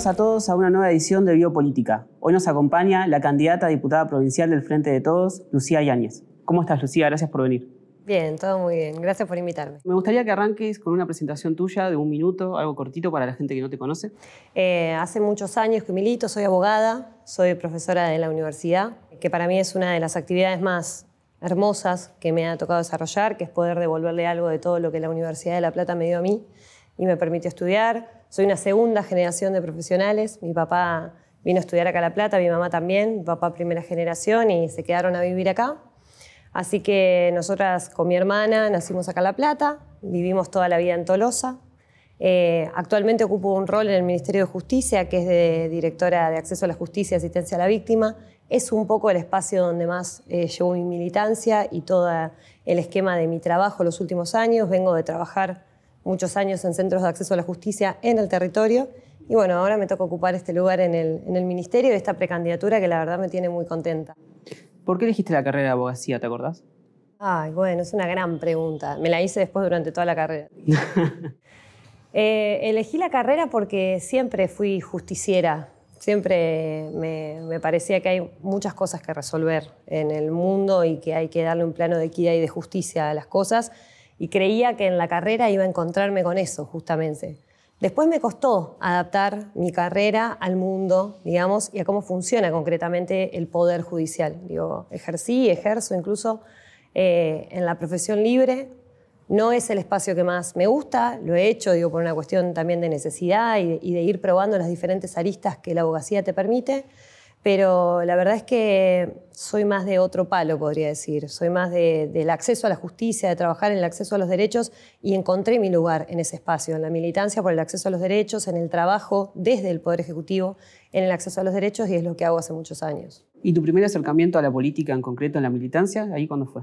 Bienvenidos a todos a una nueva edición de Biopolítica. Hoy nos acompaña la candidata a diputada provincial del Frente de Todos, Lucía Yáñez. ¿Cómo estás, Lucía? Gracias por venir. Bien, todo muy bien. Gracias por invitarme. Me gustaría que arranques con una presentación tuya de un minuto, algo cortito para la gente que no te conoce. Eh, hace muchos años que milito, soy abogada, soy profesora de la universidad, que para mí es una de las actividades más hermosas que me ha tocado desarrollar, que es poder devolverle algo de todo lo que la Universidad de La Plata me dio a mí y me permitió estudiar. Soy una segunda generación de profesionales. Mi papá vino a estudiar acá a La Plata, mi mamá también, mi papá primera generación y se quedaron a vivir acá. Así que nosotras con mi hermana nacimos acá en La Plata, vivimos toda la vida en Tolosa. Eh, actualmente ocupo un rol en el Ministerio de Justicia, que es de directora de Acceso a la Justicia y Asistencia a la Víctima. Es un poco el espacio donde más eh, llevo mi militancia y todo el esquema de mi trabajo los últimos años. Vengo de trabajar muchos años en centros de acceso a la justicia en el territorio. Y bueno, ahora me toca ocupar este lugar en el, en el ministerio y esta precandidatura que la verdad me tiene muy contenta. ¿Por qué elegiste la carrera de abogacía, te acordás? Ay, bueno, es una gran pregunta. Me la hice después durante toda la carrera. Eh, elegí la carrera porque siempre fui justiciera. Siempre me, me, parecía que hay muchas cosas que resolver en el mundo y que hay que darle un plano de equidad y de justicia a las cosas y creía que en la carrera iba a encontrarme con eso, justamente. Después me costó adaptar mi carrera al mundo, digamos, y a cómo funciona concretamente el poder judicial. Digo, ejercí, ejerzo incluso eh, en la profesión libre. No es el espacio que más me gusta, lo he hecho, digo, por una cuestión también de necesidad y y de ir probando las diferentes aristas que la abogacía te permite pero la verdad es que soy más de otro palo, podría decir. Soy más del acceso a la justicia, de trabajar en el acceso a los derechos y encontré mi lugar en ese espacio, en la militancia por el acceso a los derechos, en el trabajo desde el Poder Ejecutivo en el acceso a los derechos y es lo que hago hace muchos años. ¿Y tu primer acercamiento a la política en concreto, en la militancia, ahí cuándo fue?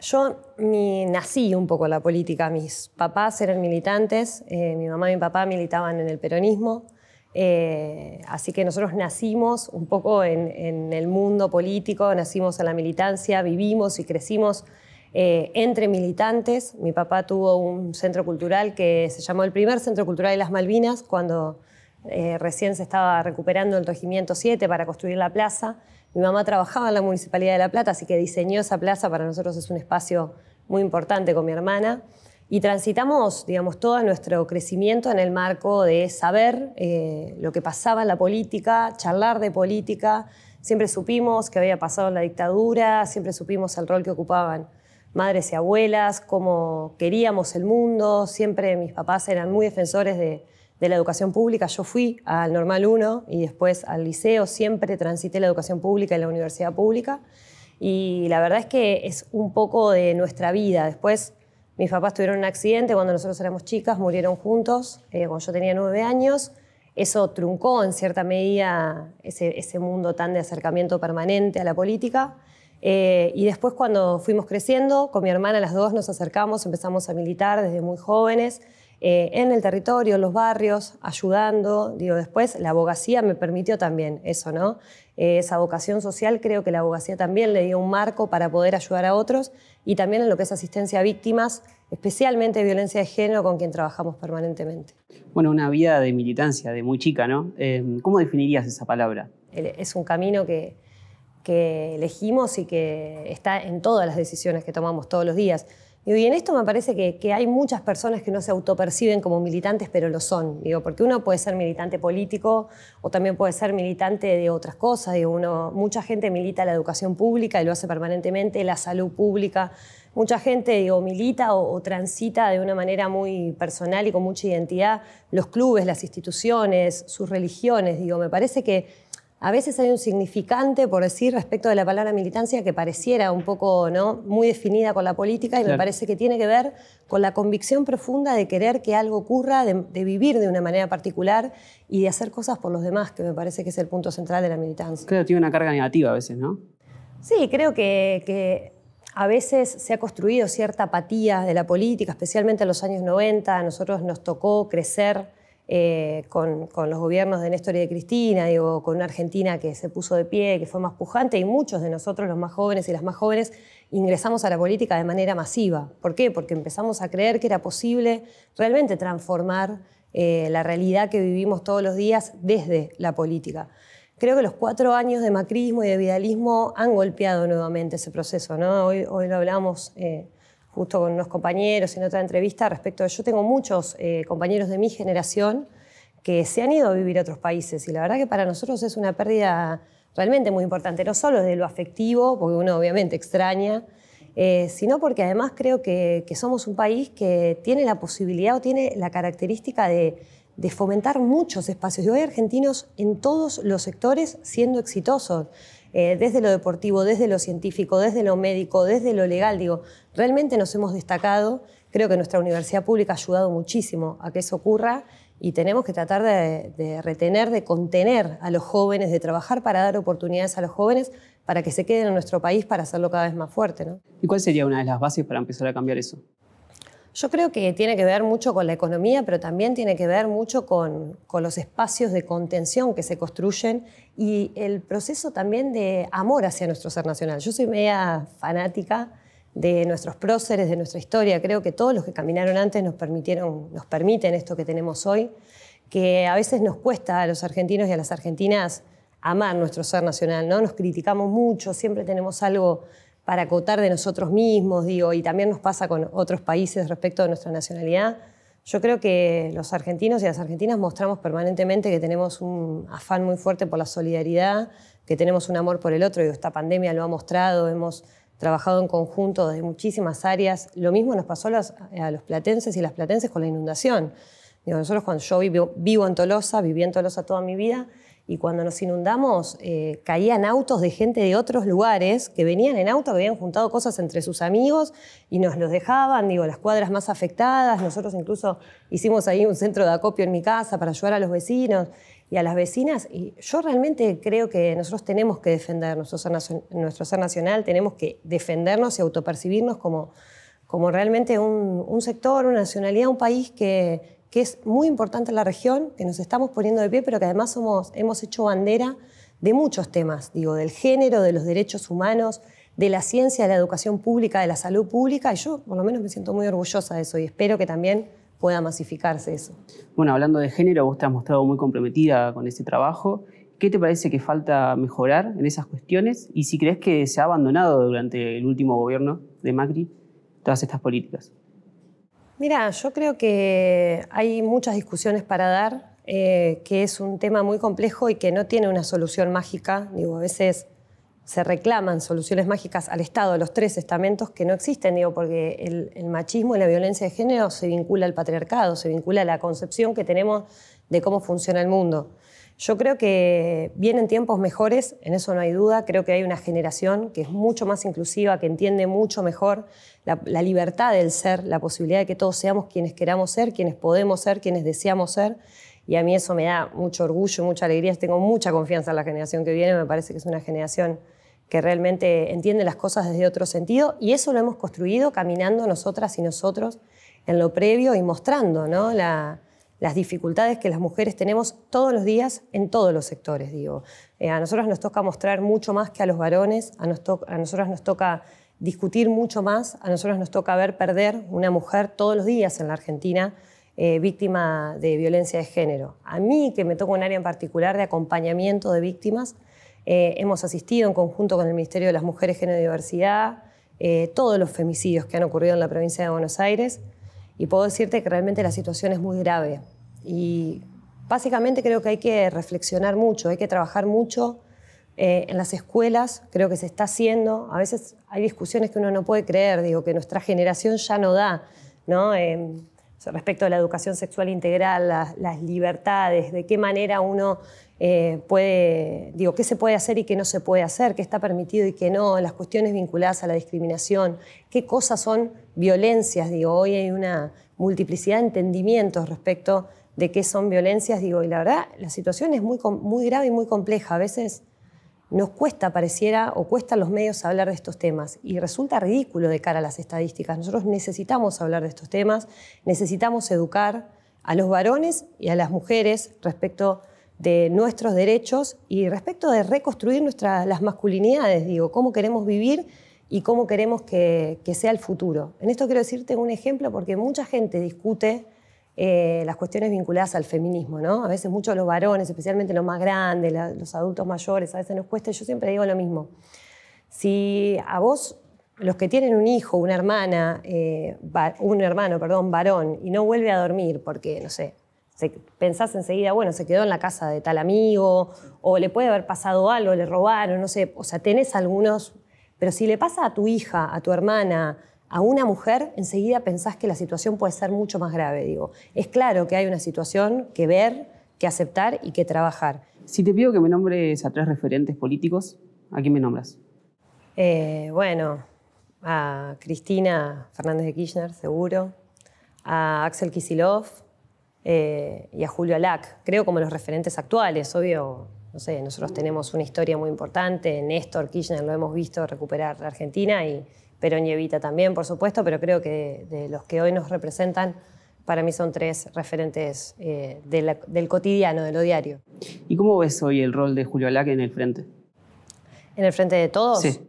Yo nací un poco en la política. Mis papás eran militantes, eh, mi mamá y mi papá militaban en el peronismo. Eh, así que nosotros nacimos un poco en, el mundo político, nacimos en la militancia, vivimos y crecimos eh, entre militantes. Mi papá tuvo un centro cultural que se llamó el primer Centro Cultural de las Malvinas, cuando eh, recién se estaba recuperando el Regimiento 7 para construir la plaza. Mi mamá trabajaba en la Municipalidad de La Plata, así que diseñó esa plaza, para nosotros es un espacio muy importante con mi hermana. Y transitamos, digamos, todo nuestro crecimiento en el marco de saber eh, lo que pasaba en la política, charlar de política. Siempre supimos que había pasado en la dictadura, siempre supimos el rol que ocupaban madres y abuelas, cómo queríamos el mundo. Siempre mis papás eran muy defensores de, la educación pública. Yo fui al Normal 1 y después al liceo. Siempre transité la educación pública y la universidad pública. Y la verdad es que es un poco de nuestra vida. Después mis papás tuvieron un accidente cuando nosotros éramos chicas, murieron juntos, eh, cuando yo tenía nueve años. Eso truncó en cierta medida ese, ese mundo tan de acercamiento permanente a la política. Eh, y después cuando fuimos creciendo, con mi hermana las dos nos acercamos, empezamos a militar desde muy jóvenes. Eh, en el territorio, en los barrios, ayudando. Digo, después la abogacía me permitió también eso, ¿no? Eh, esa vocación social creo que la abogacía también le dio un marco para poder ayudar a otros y también en lo que es asistencia a víctimas, especialmente violencia de género, con quien trabajamos permanentemente. Bueno, una vida de militancia, de muy chica, ¿no? Eh, ¿Cómo definirías esa palabra? Es un camino que, que elegimos y que está en todas las decisiones que tomamos todos los días. Y en esto me parece que, hay muchas personas que no se autoperciben como militantes, pero lo son. Digo, porque uno puede ser militante político o también puede ser militante de otras cosas. Digo, mucha gente milita la educación pública y lo hace permanentemente, la salud pública. Mucha gente digo, milita o, o transita de una manera muy personal y con mucha identidad los clubes, las instituciones, sus religiones. Digo, me parece que a veces hay un significante, por decir, respecto de la palabra militancia que pareciera un poco ¿no? muy definida con la política y me parece que tiene que ver con la convicción profunda de querer que algo ocurra, de, vivir de una manera particular y de hacer cosas por los demás, que me parece que es el punto central de la militancia. Creo que tiene una carga negativa a veces, ¿no? Sí, creo que, que a veces se ha construido cierta apatía de la política, especialmente en los años 90. A nosotros nos tocó crecer eh, con, los gobiernos de Néstor y de Cristina, digo, con una Argentina que se puso de pie, que fue más pujante, y muchos de nosotros, los más jóvenes y las más jóvenes, ingresamos a la política de manera masiva. ¿Por qué? Porque empezamos a creer que era posible realmente transformar eh, la realidad que vivimos todos los días desde la política. Creo que los cuatro años de macrismo y de vidalismo han golpeado nuevamente ese proceso. ¿no? Hoy, lo hablamos eh, justo con unos compañeros en otra entrevista respecto a... Yo tengo muchos eh, compañeros de mi generación que se han ido a vivir a otros países y la verdad que para nosotros es una pérdida realmente muy importante, no solo desde lo afectivo, porque uno obviamente extraña, eh, sino porque además creo que, somos un país que tiene la posibilidad o tiene la característica de, fomentar muchos espacios. Y hoy argentinos en todos los sectores siendo exitosos, eh, desde lo deportivo, desde lo científico, desde lo médico, desde lo legal. Digo, realmente nos hemos destacado. Creo que nuestra universidad pública ha ayudado muchísimo a que eso ocurra y tenemos que tratar de, retener, de contener a los jóvenes, de trabajar para dar oportunidades a los jóvenes para que se queden en nuestro país para hacerlo cada vez más fuerte. ¿no? ¿Y cuál sería una de las bases para empezar a cambiar eso? Yo creo que tiene que ver mucho con la economía, pero también tiene que ver mucho con, con, los espacios de contención que se construyen y el proceso también de amor hacia nuestro ser nacional. Yo soy media fanática de nuestros próceres, de nuestra historia. Creo que todos los que caminaron antes nos, permitieron, nos permiten esto que tenemos hoy, que a veces nos cuesta a los argentinos y a las argentinas amar nuestro ser nacional, ¿no? Nos criticamos mucho, siempre tenemos algo para acotar de nosotros mismos, digo, y también nos pasa con otros países respecto a nuestra nacionalidad. Yo creo que los argentinos y las argentinas mostramos permanentemente que tenemos un afán muy fuerte por la solidaridad, que tenemos un amor por el otro, y esta pandemia lo ha mostrado, hemos trabajado en conjunto desde muchísimas áreas. Lo mismo nos pasó a los, platenses y las platenses con la inundación. Digo, nosotros cuando yo vivo, vivo en Tolosa, viví en Tolosa toda mi vida, y cuando nos inundamos eh, caían autos de gente de otros lugares que venían en auto, habían juntado cosas entre sus amigos y nos los dejaban, digo, las cuadras más afectadas. Nosotros incluso hicimos ahí un centro de acopio en mi casa para ayudar a los vecinos y a las vecinas. Y yo realmente creo que nosotros tenemos que defender nuestro ser, nacional, tenemos que defendernos y autopercibirnos como, como realmente un, un sector, una nacionalidad, un país que, que, es muy importante en la región, que nos estamos poniendo de pie, pero que además somos, hemos hecho bandera de muchos temas, digo, del género, de los derechos humanos, de la ciencia, de la educación pública, de la salud pública, y yo por lo menos me siento muy orgullosa de eso y espero que también pueda masificarse eso. Bueno, hablando de género, vos te has mostrado muy comprometida con ese trabajo. ¿Qué te parece que falta mejorar en esas cuestiones? Y si crees que se ha abandonado durante el último gobierno de Macri todas estas políticas. Mira, yo creo que hay muchas discusiones para dar, eh, que es un tema muy complejo y que no tiene una solución mágica. Digo, a veces se reclaman soluciones mágicas al Estado, los tres estamentos que no existen, digo, porque el, machismo y la violencia de género se vincula al patriarcado, se vincula a la concepción que tenemos de cómo funciona el mundo. Yo creo que vienen tiempos mejores, en eso no hay duda. Creo que hay una generación que es mucho más inclusiva, que entiende mucho mejor la, la, libertad del ser, la posibilidad de que todos seamos quienes queramos ser, quienes podemos ser, quienes deseamos ser. Y a mí eso me da mucho orgullo, mucha alegría. Tengo mucha confianza en la generación que viene. Me parece que es una generación que realmente entiende las cosas desde otro sentido y eso lo hemos construido caminando nosotras y nosotros en lo previo y mostrando ¿no? Las dificultades que las mujeres tenemos todos los días en todos los sectores. Digo. Eh, a nosotros nos toca mostrar mucho más que a los varones, a, nos nosotras nos toca discutir mucho más, a nosotros nos toca ver perder una mujer todos los días en la Argentina eh, víctima de violencia de género. A mí, que me toca un área en particular de acompañamiento de víctimas, eh, hemos asistido en conjunto con el Ministerio de las Mujeres, Género y Diversidad, eh, todos los femicidios que han ocurrido en la provincia de Buenos Aires y puedo decirte que realmente la situación es muy grave. Y básicamente creo que hay que reflexionar mucho, hay que trabajar mucho eh, en las escuelas, creo que se está haciendo. A veces hay discusiones que uno no puede creer, digo, que nuestra generación ya no da, ¿no? respecto a la educación sexual integral, las libertades, de qué manera uno eh, puede, digo, qué se puede hacer y qué no se puede hacer, qué está permitido y qué no, las cuestiones vinculadas a la discriminación, qué cosas son violencias, digo, hoy hay una multiplicidad de entendimientos respecto de qué son violencias, digo, y la verdad, la situación es muy, muy grave y muy compleja, a veces nos cuesta, pareciera, o cuesta a los medios hablar de estos temas y resulta ridículo de cara a las estadísticas. Nosotros necesitamos hablar de estos temas, necesitamos educar a los varones y a las mujeres respecto de nuestros derechos y respecto de reconstruir nuestras, las masculinidades, digo, cómo queremos vivir y cómo queremos que, sea el futuro. En esto quiero decirte un ejemplo porque mucha gente discute eh, las cuestiones vinculadas al feminismo, ¿no? A veces muchos los varones, especialmente los más grandes, los adultos mayores, a veces nos cuesta, yo siempre digo lo mismo. Si a vos, los que tienen un hijo, una hermana, eh, un hermano, perdón, varón, y no vuelve a dormir porque, no sé, pensás enseguida, bueno, se quedó en la casa de tal amigo, o le puede haber pasado algo, le robaron, no sé, o sea, tenés algunos, pero si le pasa a tu hija, a tu hermana, a una mujer, enseguida pensás que la situación puede ser mucho más grave. Digo, es claro que hay una situación que ver, que aceptar y que trabajar. Si te pido que me nombres a tres referentes políticos, ¿a quién me nombras? Eh, bueno, a Cristina Fernández de Kirchner, seguro, a Axel Kisilov eh, y a Julio Alac. Creo como los referentes actuales, obvio. No sé, nosotros tenemos una historia muy importante. Néstor Kirchner lo hemos visto recuperar la Argentina y Perón y Evita también, por supuesto, pero creo que de, los que hoy nos representan, para mí son tres referentes eh, del cotidiano, de lo diario. ¿Y cómo ves hoy el rol de Julio Alac en el frente? ¿En el frente de todos? Sí.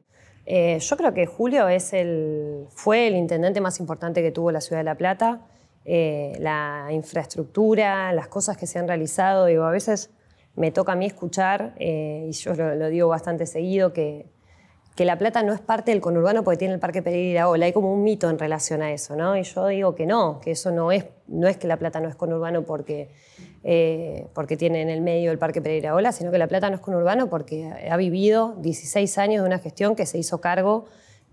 Eh, yo creo que Julio es el, fue el intendente más importante que tuvo la ciudad de La Plata. Eh, la infraestructura, las cosas que se han realizado, digo, a veces me toca a mí escuchar, y yo lo digo bastante seguido, que que La Plata no es parte del conurbano porque tiene el Parque Pereira Ola. Hay como un mito en relación a eso, ¿no? Y yo digo que no, que eso no es, no es que La Plata no es conurbano porque, eh, porque tiene en el medio el Parque Pereira Ola, sino que La Plata no es conurbano porque ha vivido 16 años de una gestión que se hizo cargo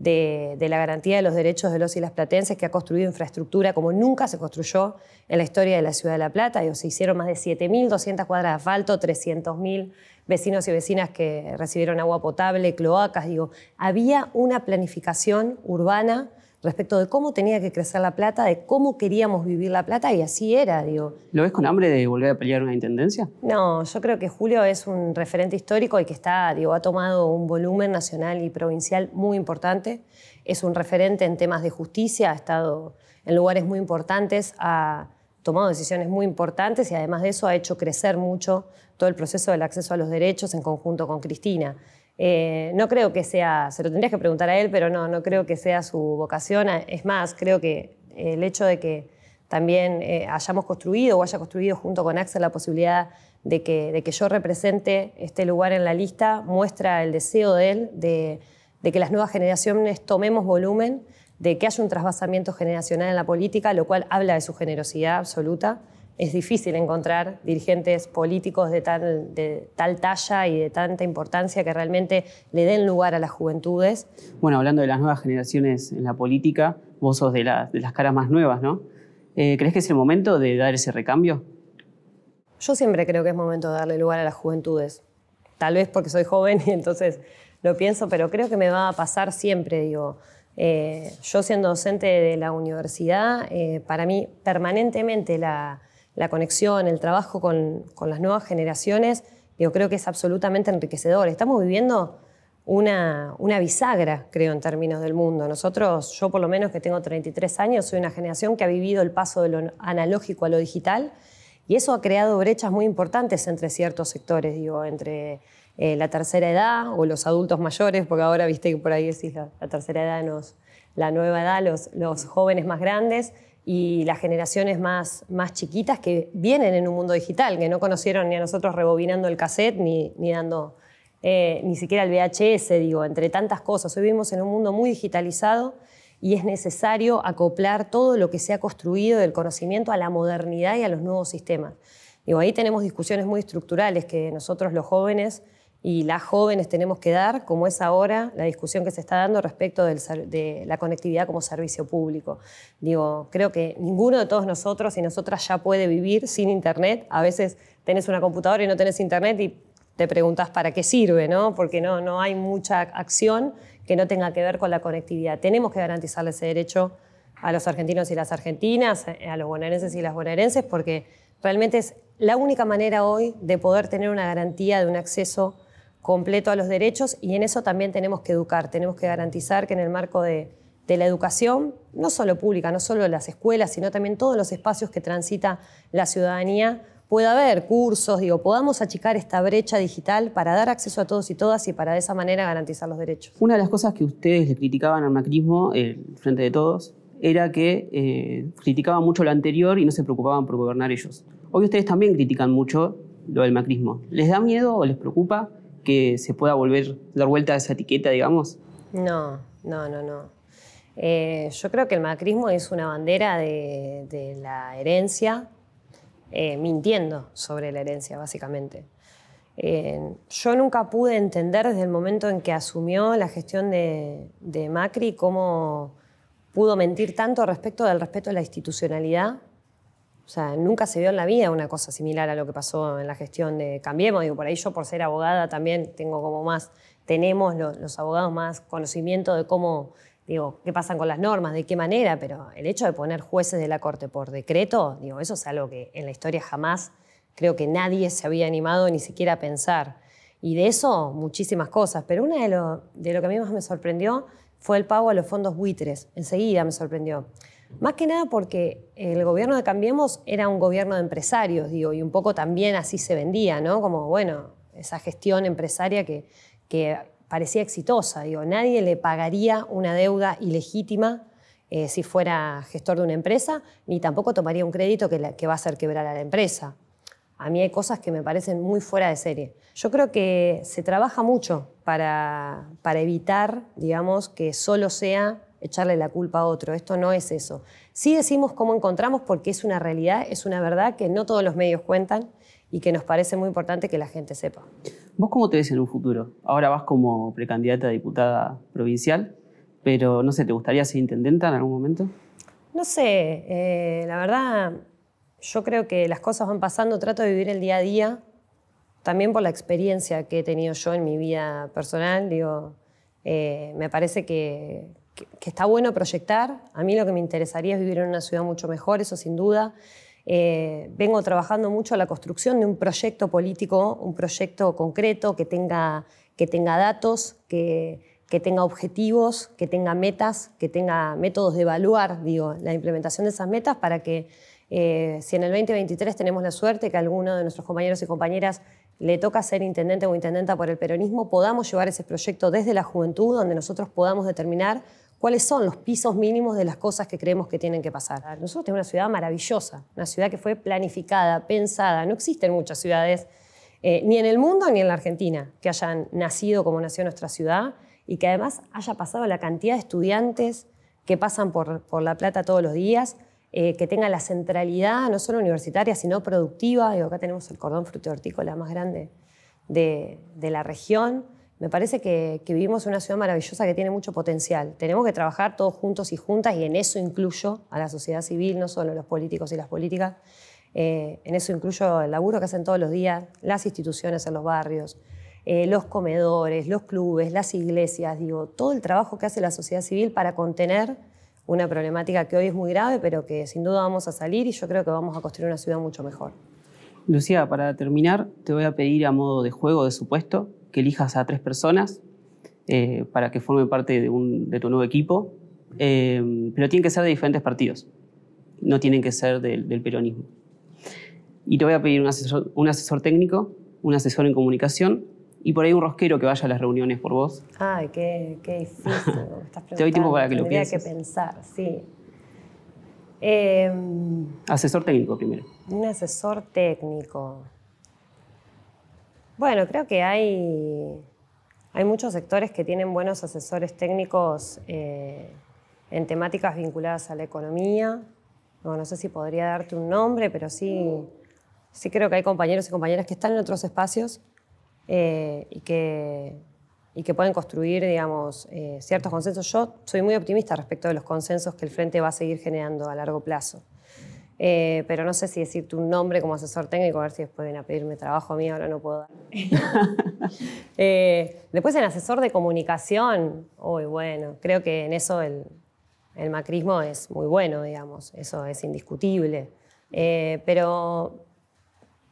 de, la garantía de los derechos de los y las platenses, que ha construido infraestructura como nunca se construyó en la historia de la ciudad de La Plata. se hicieron más de 7.200 cuadras de asfalto, 300.000 vecinos y vecinas que recibieron agua potable, cloacas, digo, había una planificación urbana respecto de cómo tenía que crecer La Plata, de cómo queríamos vivir La Plata y así era, digo. ¿Lo ves con hambre de volver a pelear una intendencia? No, yo creo que Julio es un referente histórico y que está, digo, ha tomado un volumen nacional y provincial muy importante. Es un referente en temas de justicia, ha estado en lugares muy importantes, ha tomado decisiones muy importantes y además de eso ha hecho crecer mucho todo el proceso del acceso a los derechos en conjunto con Cristina. Eh, no creo que sea, se lo tendrías que preguntar a él, pero no, no creo que sea su vocación. Es más, creo que el hecho de que también eh, hayamos construido o haya construido junto con Axel la posibilidad de que, de que yo represente este lugar en la lista muestra el deseo de él de, de que las nuevas generaciones tomemos volumen de que haya un trasvasamiento generacional en la política, lo cual habla de su generosidad absoluta. Es difícil encontrar dirigentes políticos de tal, de tal talla y de tanta importancia que realmente le den lugar a las juventudes. Bueno, hablando de las nuevas generaciones en la política, vos sos de, de las caras más nuevas, ¿no? Eh, ¿Crees que es el momento de dar ese recambio? Yo siempre creo que es momento de darle lugar a las juventudes. Tal vez porque soy joven y entonces lo pienso, pero creo que me va a pasar siempre, digo. Eh, yo siendo docente de la universidad, eh, para mí permanentemente la, conexión, el trabajo con, las nuevas generaciones, yo creo que es absolutamente enriquecedor. Estamos viviendo una, una, bisagra, creo, en términos del mundo. Nosotros, yo por lo menos que tengo 33 años, soy una generación que ha vivido el paso de lo analógico a lo digital y eso ha creado brechas muy importantes entre ciertos sectores, digo, entre eh, la tercera edad o los adultos mayores, porque ahora viste que por ahí decís la, tercera edad, nos, la nueva edad, los, los, jóvenes más grandes y las generaciones más, más chiquitas que vienen en un mundo digital, que no conocieron ni a nosotros rebobinando el cassette ni, ni dando eh, ni siquiera el VHS, digo, entre tantas cosas. Hoy vivimos en un mundo muy digitalizado y es necesario acoplar todo lo que se ha construido del conocimiento a la modernidad y a los nuevos sistemas. Digo, ahí tenemos discusiones muy estructurales que nosotros los jóvenes y las jóvenes tenemos que dar, como es ahora la discusión que se está dando respecto de la conectividad como servicio público. Digo, creo que ninguno de todos nosotros y nosotras ya puede vivir sin Internet. A veces tenés una computadora y no tenés Internet y te preguntas para qué sirve, ¿no? porque no, no hay mucha acción que no tenga que ver con la conectividad. Tenemos que garantizarle ese derecho a los argentinos y las argentinas, a los bonaerenses y las bonaerenses, porque realmente es la única manera hoy de poder tener una garantía de un acceso completo a los derechos y en eso también tenemos que educar, tenemos que garantizar que en el marco de, la educación, no solo pública, no solo las escuelas, sino también todos los espacios que transita la ciudadanía, pueda haber cursos, digo, podamos achicar esta brecha digital para dar acceso a todos y todas y para de esa manera garantizar los derechos. Una de las cosas que ustedes le criticaban al macrismo, el Frente de Todos, era que eh, criticaban mucho lo anterior y no se preocupaban por gobernar ellos. Hoy ustedes también critican mucho lo del macrismo. ¿Les da miedo o les preocupa que se pueda volver, dar vuelta a esa etiqueta, digamos? No, no, no, no. Eh, yo creo que el macrismo es una bandera de, la herencia, eh, mintiendo sobre la herencia, básicamente. yo nunca pude entender desde el momento en que asumió la gestión de, de Macri cómo pudo mentir tanto respecto del respeto a la institucionalidad. O sea, nunca se vio en la vida una cosa similar a lo que pasó en la gestión de Cambiemos. Digo, por ahí yo por ser abogada también tengo como más, tenemos los, abogados más conocimiento de cómo, digo, qué pasan con las normas, de qué manera, pero el hecho de poner jueces de la Corte por decreto, digo, eso es algo que en la historia jamás creo que nadie se había animado ni siquiera a pensar. Y de eso muchísimas cosas, pero una de lo, de lo que a mí más me sorprendió fue el pago a los fondos buitres. Enseguida me sorprendió. Más que nada porque el gobierno de Cambiemos era un gobierno de empresarios, digo, y un poco también así se vendía, ¿no? Como, bueno, esa gestión empresaria que, que parecía exitosa, digo, nadie le pagaría una deuda ilegítima eh, si fuera gestor de una empresa, ni tampoco tomaría un crédito que, que va a hacer quebrar a la empresa. A mí hay cosas que me parecen muy fuera de serie. Yo creo que se trabaja mucho para, para evitar, digamos, que solo sea echarle la culpa a otro. Esto no es eso. Sí decimos cómo encontramos porque es una realidad, es una verdad que no todos los medios cuentan y que nos parece muy importante que la gente sepa. ¿Vos cómo te ves en un futuro? Ahora vas como precandidata a diputada provincial, pero no sé, ¿te gustaría ser intendenta en algún momento? No sé, eh, la verdad yo creo que las cosas van pasando, trato de vivir el día a día, también por la experiencia que he tenido yo en mi vida personal, digo, eh, me parece que, está bueno proyectar. A mí lo que me interesaría es vivir en una ciudad mucho mejor, eso sin duda. Eh, vengo trabajando mucho a la construcción de un proyecto político, un proyecto concreto que tenga, que tenga datos, que, que tenga objetivos, que tenga metas, que tenga métodos de evaluar digo, la implementación de esas metas para que eh, si en el 2023 tenemos la suerte que alguno de nuestros compañeros y compañeras le toca ser intendente o intendenta por el peronismo, podamos llevar ese proyecto desde la juventud, donde nosotros podamos determinar cuáles son los pisos mínimos de las cosas que creemos que tienen que pasar. Nosotros tenemos una ciudad maravillosa, una ciudad que fue planificada, pensada. No existen muchas ciudades, eh, ni en el mundo ni en la Argentina, que hayan nacido como nació nuestra ciudad y que además haya pasado la cantidad de estudiantes que pasan por, por La Plata todos los días eh, que tenga la centralidad no solo universitaria, sino productiva. Digo, acá tenemos el cordón hortícola más grande de, la región. Me parece que, vivimos en una ciudad maravillosa que tiene mucho potencial. Tenemos que trabajar todos juntos y juntas, y en eso incluyo a la sociedad civil, no solo los políticos y las políticas. Eh, en eso incluyo el laburo que hacen todos los días las instituciones en los barrios, eh, los comedores, los clubes, las iglesias, digo, todo el trabajo que hace la sociedad civil para contener una problemática que hoy es muy grave, pero que sin duda vamos a salir y yo creo que vamos a construir una ciudad mucho mejor. Lucía, para terminar, te voy a pedir a modo de juego, de supuesto, que elijas a tres personas eh, para que formen parte de, tu nuevo equipo, eh, pero tienen que ser de diferentes partidos, no tienen que ser del, peronismo. Y te voy a pedir un asesor, un asesor técnico, un asesor en comunicación y por ahí un rosquero que vaya a las reuniones por vos. Ay, qué, qué difícil. Te doy tiempo para que lo pienses. que pensar, sí. Em, asesor técnico primero. Un asesor técnico. Bueno, creo que hay, hay muchos sectores que tienen buenos asesores técnicos eh, en temáticas vinculadas a la economía. No, no sé si podría darte un nombre, pero sí, sí creo que hay compañeros y compañeras que están en otros espacios eh, y, que, y que pueden construir, digamos, eh, ciertos consensos. Yo soy muy optimista respecto de los consensos que el Frente va a seguir generando a largo plazo. Eh, pero no sé si decirte un nombre como asesor técnico, a ver si después vienen a pedirme trabajo a mí, ahora no puedo dar. después en asesor de comunicación, uy, bueno, creo que en eso el, el macrismo es muy bueno, digamos, eso es indiscutible. pero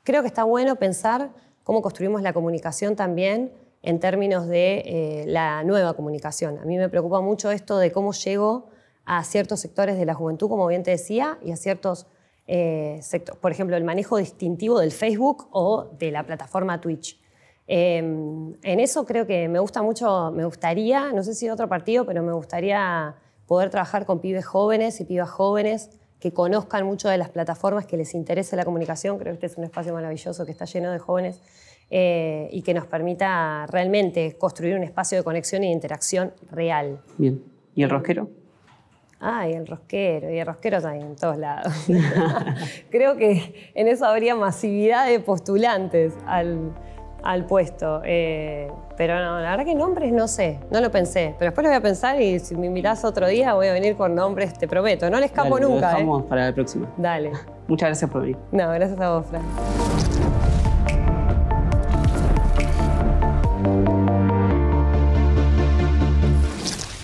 creo que está bueno pensar cómo construimos la comunicación también en términos de eh, la nueva comunicación. A mí me preocupa mucho esto de cómo llego a ciertos sectores de la juventud, como bien te decía, y a ciertos eh, sectores. Por ejemplo, el manejo distintivo del Facebook o de la plataforma Twitch. Em, en eso creo que me gusta mucho, me gustaría, no sé si otro partido, pero me gustaría poder trabajar con pibes jóvenes y pibas jóvenes que conozcan mucho de las plataformas, que les interese la comunicación. Creo que este es un espacio maravilloso que está lleno de jóvenes eh, y que nos permita realmente construir un espacio de conexión y de interacción real. Bien. ¿Y el rosquero? Ah, y el rosquero, y el rosquero está en todos lados. Creo que en eso habría masividad de postulantes al, al puesto. Eh, pero no, la verdad que nombres no sé, no lo pensé. Pero después lo voy a pensar y si me invitás otro día voy a venir con nombres, te prometo. No les escapo Dale, nunca. Lo ¿eh? dejamos para la próxima. Dale. Muchas gracias por venir. No, gracias a vos, Fran.